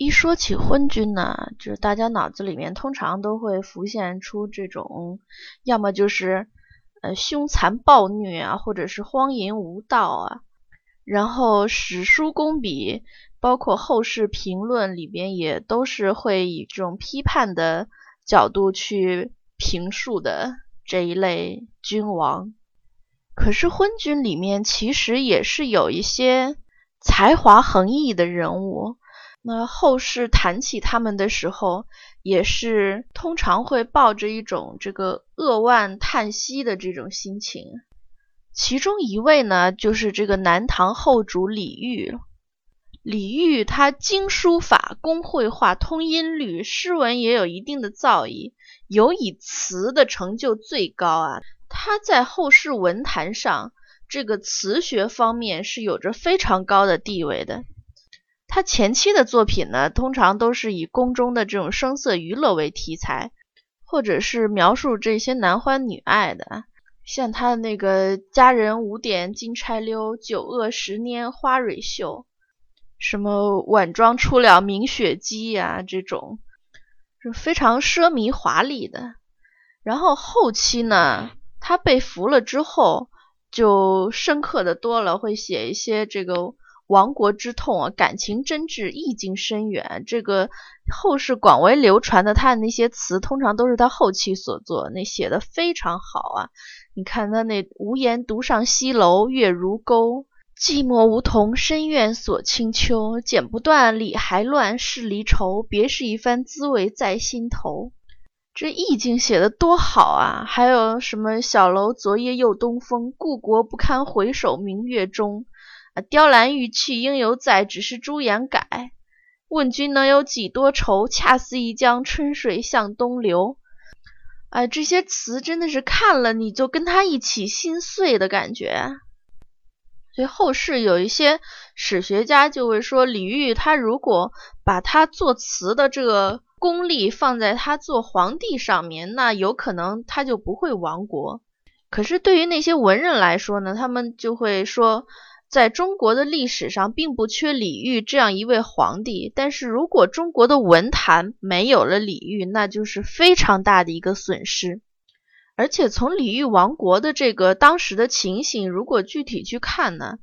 一说起昏君呢，就是大家脑子里面通常都会浮现出这种，要么就是呃凶残暴虐啊，或者是荒淫无道啊。然后史书工笔，包括后世评论里边，也都是会以这种批判的角度去评述的这一类君王。可是昏君里面其实也是有一些才华横溢的人物。那后世谈起他们的时候，也是通常会抱着一种这个扼腕叹息的这种心情。其中一位呢，就是这个南唐后主李煜。李煜他精书法，工绘画，通音律，诗文也有一定的造诣，尤以词的成就最高啊。他在后世文坛上，这个词学方面是有着非常高的地位的。他前期的作品呢，通常都是以宫中的这种声色娱乐为题材，或者是描述这些男欢女爱的，像他的那个“佳人舞点金钗溜，酒饿十拈花蕊秀”，什么“晚妆出了明雪肌”呀，这种是非常奢靡华丽的。然后后期呢，他被俘了之后，就深刻的多了，会写一些这个。亡国之痛啊，感情真挚，意境深远。这个后世广为流传的他的那些词，通常都是他后期所作，那写的非常好啊。你看他那“无言独上西楼，月如钩；寂寞梧桐深院锁清秋。剪不断，理还乱，是离愁。别是一番滋味在心头。”这意境写的多好啊！还有什么“小楼昨夜又东风，故国不堪回首明月中。”雕栏玉砌应犹在，只是朱颜改。问君能有几多愁？恰似一江春水向东流。哎，这些词真的是看了你就跟他一起心碎的感觉。所以后世有一些史学家就会说，李煜他如果把他作词的这个功力放在他做皇帝上面，那有可能他就不会亡国。可是对于那些文人来说呢，他们就会说。在中国的历史上，并不缺李煜这样一位皇帝，但是如果中国的文坛没有了李煜，那就是非常大的一个损失。而且从李煜亡国的这个当时的情形，如果具体去看呢，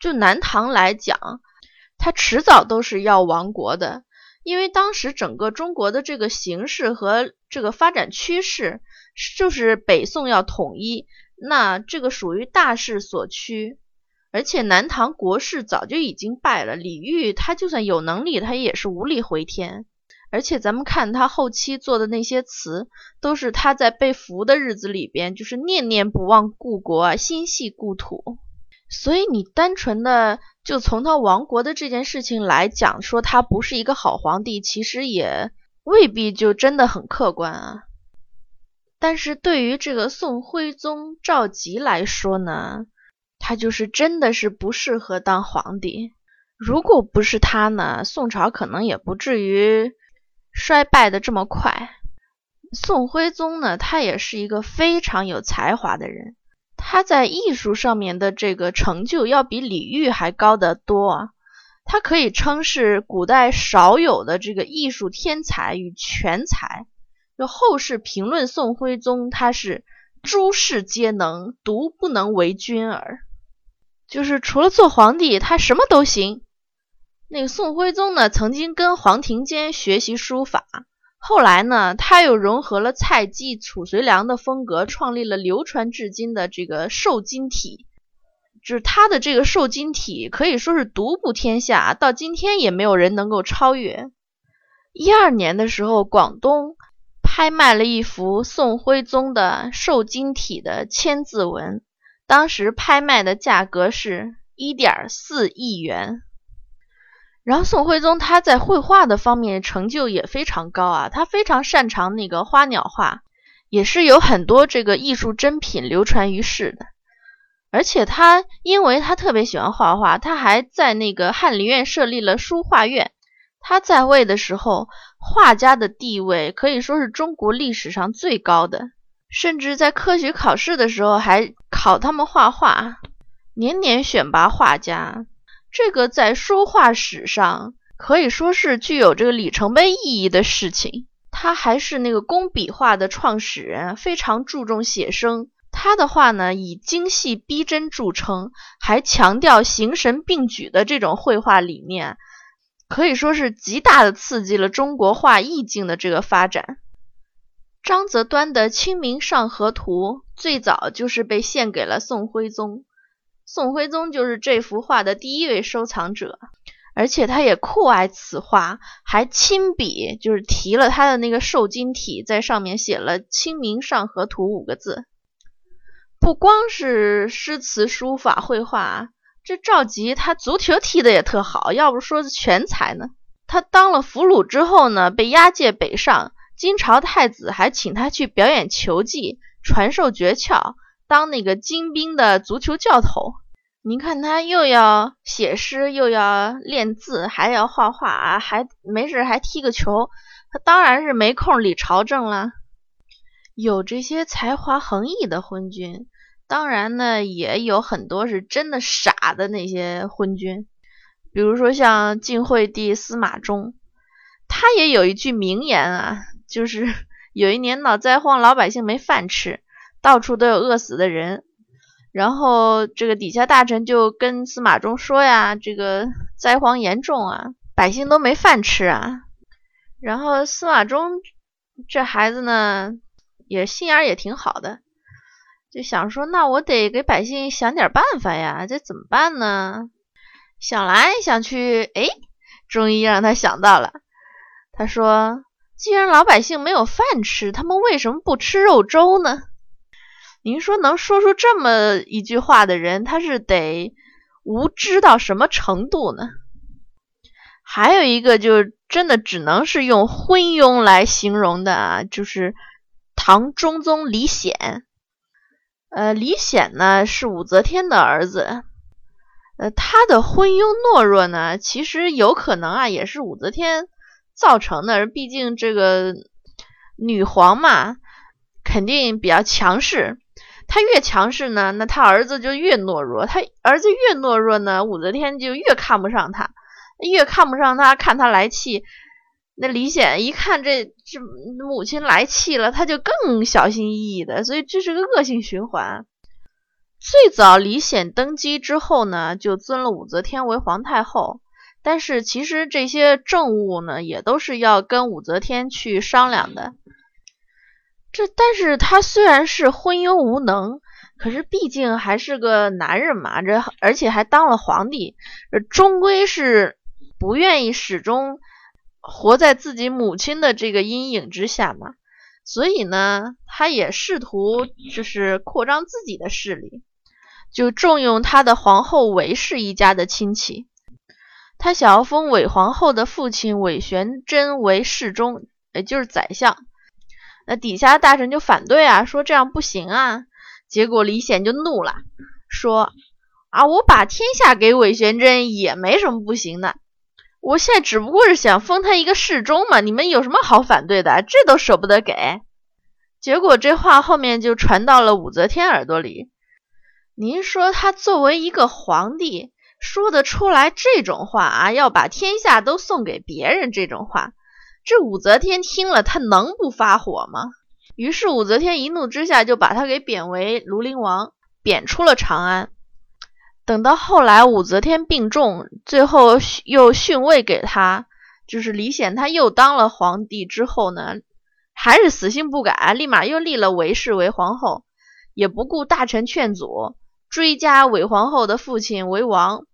就南唐来讲，他迟早都是要亡国的，因为当时整个中国的这个形势和这个发展趋势，就是北宋要统一，那这个属于大势所趋。而且南唐国势早就已经败了，李煜他就算有能力，他也是无力回天。而且咱们看他后期做的那些词，都是他在被俘的日子里边，就是念念不忘故国啊，心系故土。所以你单纯的就从他亡国的这件事情来讲，说他不是一个好皇帝，其实也未必就真的很客观啊。但是对于这个宋徽宗赵佶来说呢？他就是真的是不适合当皇帝。如果不是他呢，宋朝可能也不至于衰败的这么快。宋徽宗呢，他也是一个非常有才华的人，他在艺术上面的这个成就要比李煜还高得多啊。他可以称是古代少有的这个艺术天才与全才。就后世评论宋徽宗，他是诸事皆能，独不能为君耳。就是除了做皇帝，他什么都行。那个宋徽宗呢，曾经跟黄庭坚学习书法，后来呢，他又融合了蔡姬、褚遂良的风格，创立了流传至今的这个瘦金体。就是他的这个瘦金体可以说是独步天下，到今天也没有人能够超越。一二年的时候，广东拍卖了一幅宋徽宗的瘦金体的千字文。当时拍卖的价格是一点四亿元，然后宋徽宗他在绘画的方面成就也非常高啊，他非常擅长那个花鸟画，也是有很多这个艺术珍品流传于世的。而且他因为他特别喜欢画画，他还在那个翰林院设立了书画院。他在位的时候，画家的地位可以说是中国历史上最高的。甚至在科举考试的时候还考他们画画，年年选拔画家。这个在书画史上可以说是具有这个里程碑意义的事情。他还是那个工笔画的创始人，非常注重写生。他的画呢，以精细逼真著称，还强调形神并举的这种绘画理念，可以说是极大的刺激了中国画意境的这个发展。张择端的《清明上河图》最早就是被献给了宋徽宗，宋徽宗就是这幅画的第一位收藏者。而且他也酷爱此画，还亲笔就是提了他的那个瘦金体，在上面写了《清明上河图》五个字。不光是诗词书法绘画，这赵佶他足球踢的也特好，要不说是全才呢。他当了俘虏之后呢，被押解北上，金朝太子还请他去表演球技，传授诀窍，当那个金兵的足球教头。您看他又要写诗，又要练字，还要画画啊，还没事还踢个球，他当然是没空理朝政了。有这些才华横溢的昏君，当然呢也有很多是真的傻的那些昏君，比如说像晋惠帝司马衷，他也有一句名言啊，就是 有一年闹灾荒，老百姓没饭吃，到处都有饿死的人。然后这个底下大臣就跟司马衷说呀：“这个灾荒严重啊，百姓都没饭吃啊。”然后司马衷这孩子呢，也心眼也挺好的，就想说：“那我得给百姓想点办法呀，这怎么办呢？”想来想去，哎，终于让他想到了。他说：“既然老百姓没有饭吃，他们为什么不吃肉粥呢？”您说能说出这么一句话的人，他是得无知到什么程度呢？还有一个，就真的只能是用昏庸来形容的啊，就是唐中宗李显。呃，李显呢是武则天的儿子，呃，他的昏庸懦弱呢，其实有可能啊，也是武则天造成的。毕竟这个女皇嘛，肯定比较强势。她越强势呢，那她儿子就越懦弱。他儿子越懦弱呢，武则天就越看不上他，越看不上他，看他来气。那李显一看这这母亲来气了，他就更小心翼翼的，所以这是个恶性循环。最早李显登基之后呢，就尊了武则天为皇太后，但是其实这些政务呢，也都是要跟武则天去商量的。这，但是他虽然是昏庸无能，可是毕竟还是个男人嘛，这而且还当了皇帝，终归是不愿意始终活在自己母亲的这个阴影之下嘛，所以呢，他也试图就是扩张自己的势力，就重用他的皇后韦氏一家的亲戚，他想要封韦皇后的父亲韦玄真为侍中，也就是宰相。那底下大臣就反对啊，说这样不行啊。结果李显就怒了，说啊，我把天下给韦玄真也没什么不行的，我现在只不过是想封他一个侍中嘛，你们有什么好反对的？这都舍不得给。结果这话后面就传到了武则天耳朵里。您说他作为一个皇帝，说得出来这种话啊，要把天下都送给别人这种话？这武则天听了，她能不发火吗？于是武则天一怒之下，就把他给贬为庐陵王，贬出了长安。等到后来武则天病重，最后又逊位给他，就是李显，他又当了皇帝之后呢，还是死性不改，立马又立了韦氏为皇后，也不顾大臣劝阻，追加韦皇后的父亲为王，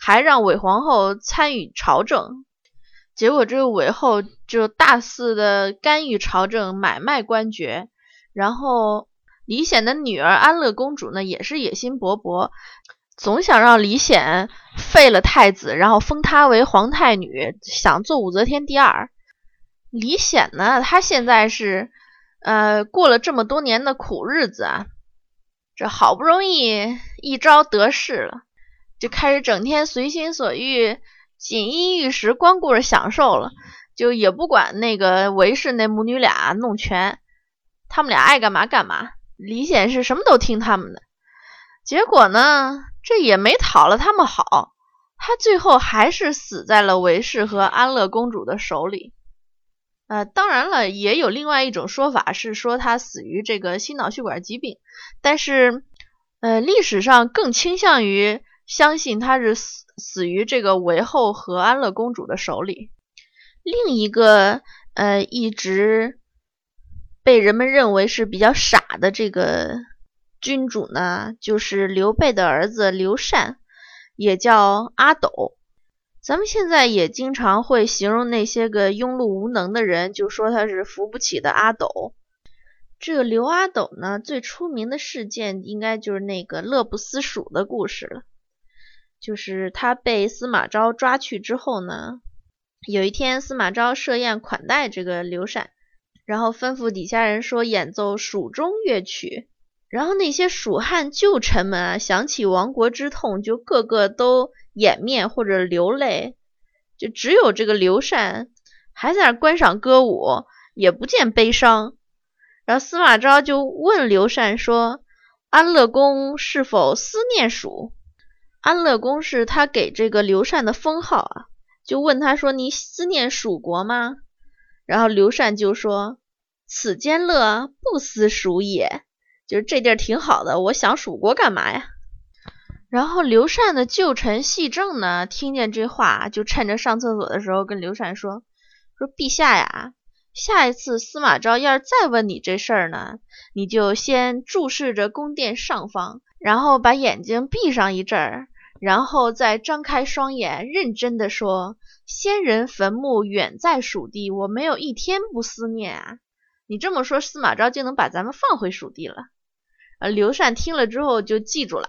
还让韦皇后参与朝政。结果这个韦后就大肆的干预朝政，买卖官爵。然后李显的女儿安乐公主呢，也是野心勃勃，总想让李显废了太子，然后封她为皇太女，想做武则天第二。李显呢，他现在是呃过了这么多年的苦日子啊，这好不容易一朝得势了，就开始整天随心所欲。锦衣玉食，光顾着享受了，就也不管那个韦氏那母女俩弄权，他们俩爱干嘛干嘛。李显是什么都听他们的，结果呢，这也没讨了他们好，他最后还是死在了韦氏和安乐公主的手里。呃，当然了，也有另外一种说法是说他死于这个心脑血管疾病，但是，呃，历史上更倾向于相信他是死死于这个韦后和安乐公主的手里。另一个，呃，一直被人们认为是比较傻的这个君主呢，就是刘备的儿子刘禅，也叫阿斗。咱们现在也经常会形容那些个庸碌无能的人，就说他是扶不起的阿斗。这个刘阿斗呢，最出名的事件应该就是那个乐不思蜀的故事了。就是他被司马昭抓去之后呢，有一天司马昭设宴款待这个刘禅，然后吩咐底下人说演奏蜀中乐曲，然后那些蜀汉旧臣们啊，想起亡国之痛，就个个都。掩面或者流泪，就只有这个刘禅还在那观赏歌舞，也不见悲伤。然后司马昭就问刘禅说：“安乐公是否思念蜀？”安乐公是他给这个刘禅的封号啊，就问他说：“你思念蜀国吗？”然后刘禅就说：“此间乐，不思蜀也。”就是这地儿挺好的，我想蜀国干嘛呀？然后刘禅的旧臣细正呢，听见这话，就趁着上厕所的时候跟刘禅说：“说陛下呀，下一次司马昭要是再问你这事儿呢，你就先注视着宫殿上方，然后把眼睛闭上一阵儿，然后再张开双眼，认真的说：先人坟墓远在蜀地，我没有一天不思念啊。你这么说，司马昭就能把咱们放回蜀地了。”呃，刘禅听了之后就记住了。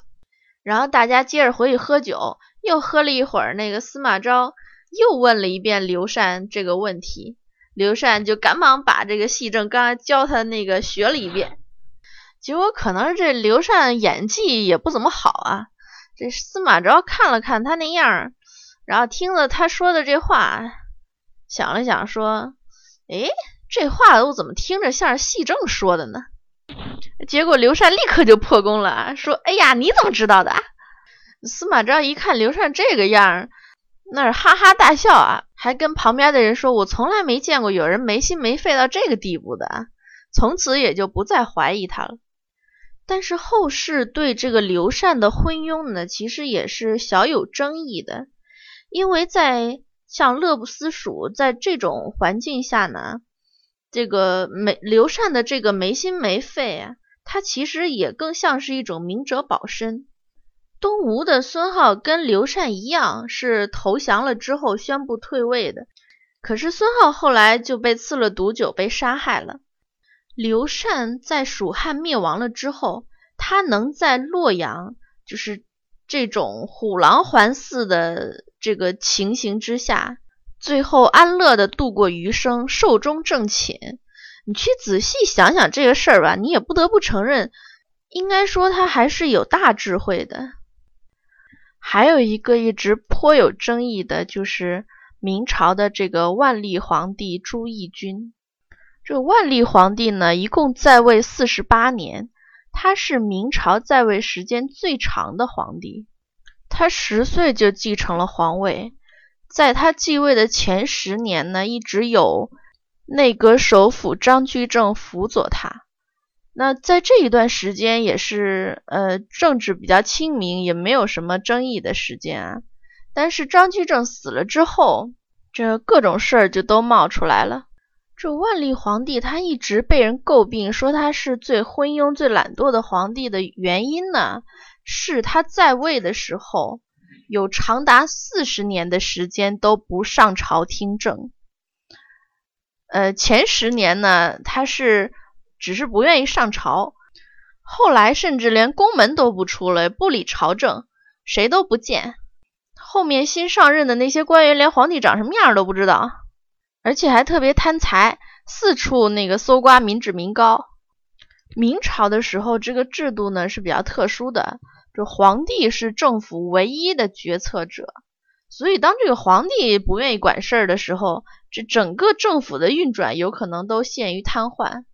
然后大家接着回去喝酒，又喝了一会儿。那个司马昭又问了一遍刘禅这个问题，刘禅就赶忙把这个戏正刚才教他那个学了一遍。结果可能是这刘禅演技也不怎么好啊。这司马昭看了看他那样，然后听了他说的这话，想了想说：“哎，这话我怎么听着像是戏正说的呢？”结果刘禅立刻就破功了，说：“哎呀，你怎么知道的？”司马昭一看刘禅这个样，那是哈哈大笑啊，还跟旁边的人说：“我从来没见过有人没心没肺到这个地步的。”从此也就不再怀疑他了。但是后世对这个刘禅的昏庸呢，其实也是小有争议的，因为在像乐不思蜀在这种环境下呢。这个没刘禅的这个没心没肺啊，他其实也更像是一种明哲保身。东吴的孙皓跟刘禅一样，是投降了之后宣布退位的。可是孙皓后来就被赐了毒酒，被杀害了。刘禅在蜀汉灭亡了之后，他能在洛阳，就是这种虎狼环伺的这个情形之下。最后安乐的度过余生，寿终正寝。你去仔细想想这个事儿吧，你也不得不承认，应该说他还是有大智慧的。还有一个一直颇有争议的，就是明朝的这个万历皇帝朱翊钧。这万历皇帝呢，一共在位四十八年，他是明朝在位时间最长的皇帝。他十岁就继承了皇位。在他继位的前十年呢，一直有内阁首辅张居正辅佐他。那在这一段时间，也是呃政治比较清明，也没有什么争议的时间啊。但是张居正死了之后，这各种事儿就都冒出来了。这万历皇帝他一直被人诟病，说他是最昏庸、最懒惰的皇帝的原因呢，是他在位的时候。有长达四十年的时间都不上朝听政。呃，前十年呢，他是只是不愿意上朝，后来甚至连宫门都不出了，不理朝政，谁都不见。后面新上任的那些官员连皇帝长什么样都不知道，而且还特别贪财，四处那个搜刮民脂民膏。明朝的时候，这个制度呢是比较特殊的。这皇帝是政府唯一的决策者，所以当这个皇帝不愿意管事儿的时候，这整个政府的运转有可能都陷于瘫痪。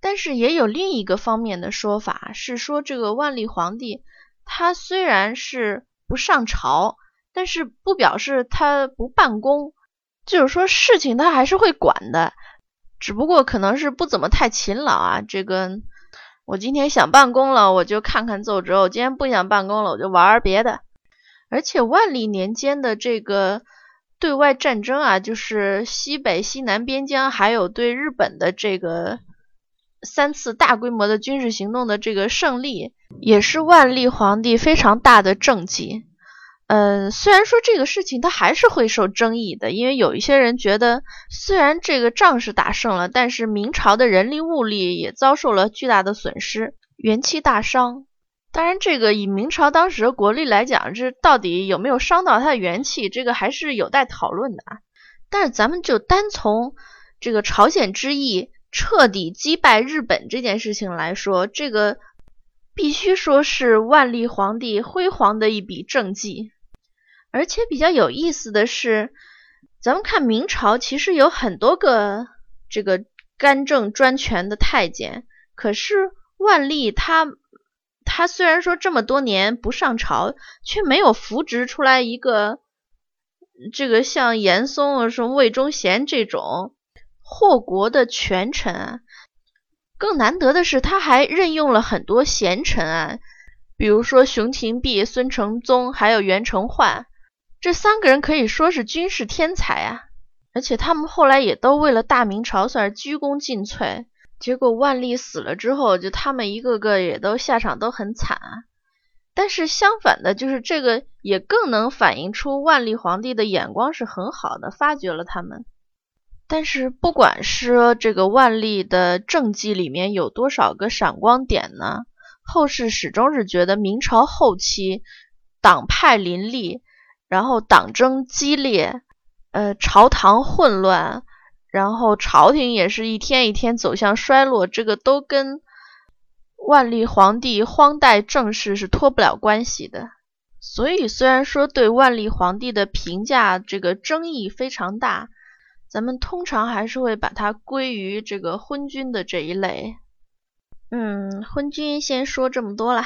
但是也有另一个方面的说法，是说这个万历皇帝他虽然是不上朝，但是不表示他不办公，就是说事情他还是会管的，只不过可能是不怎么太勤劳啊。这个我今天想办公了，我就看看奏折；我今天不想办公了，我就玩儿别的。而且万历年间的这个对外战争啊，就是西北、西南边疆，还有对日本的这个。三次大规模的军事行动的这个胜利，也是万历皇帝非常大的政绩。嗯，虽然说这个事情他还是会受争议的，因为有一些人觉得，虽然这个仗是打胜了，但是明朝的人力物力也遭受了巨大的损失，元气大伤。当然，这个以明朝当时的国力来讲，这到底有没有伤到他的元气，这个还是有待讨论的啊。但是咱们就单从这个朝鲜之役。彻底击败日本这件事情来说，这个必须说是万历皇帝辉煌的一笔政绩。而且比较有意思的是，咱们看明朝其实有很多个这个干政专权的太监，可是万历他他虽然说这么多年不上朝，却没有扶植出来一个这个像严嵩啊、什么魏忠贤这种。祸国的权臣啊，更难得的是，他还任用了很多贤臣啊，比如说熊廷弼、孙承宗，还有袁承焕，这三个人可以说是军事天才啊。而且他们后来也都为了大明朝算是鞠躬尽瘁。结果万历死了之后，就他们一个个也都下场都很惨啊。但是相反的，就是这个也更能反映出万历皇帝的眼光是很好的，发掘了他们。但是，不管是这个万历的政绩里面有多少个闪光点呢？后世始终是觉得明朝后期党派林立，然后党争激烈，呃，朝堂混乱，然后朝廷也是一天一天走向衰落，这个都跟万历皇帝荒怠政事是脱不了关系的。所以，虽然说对万历皇帝的评价这个争议非常大。咱们通常还是会把它归于这个昏君的这一类。嗯，昏君先说这么多了。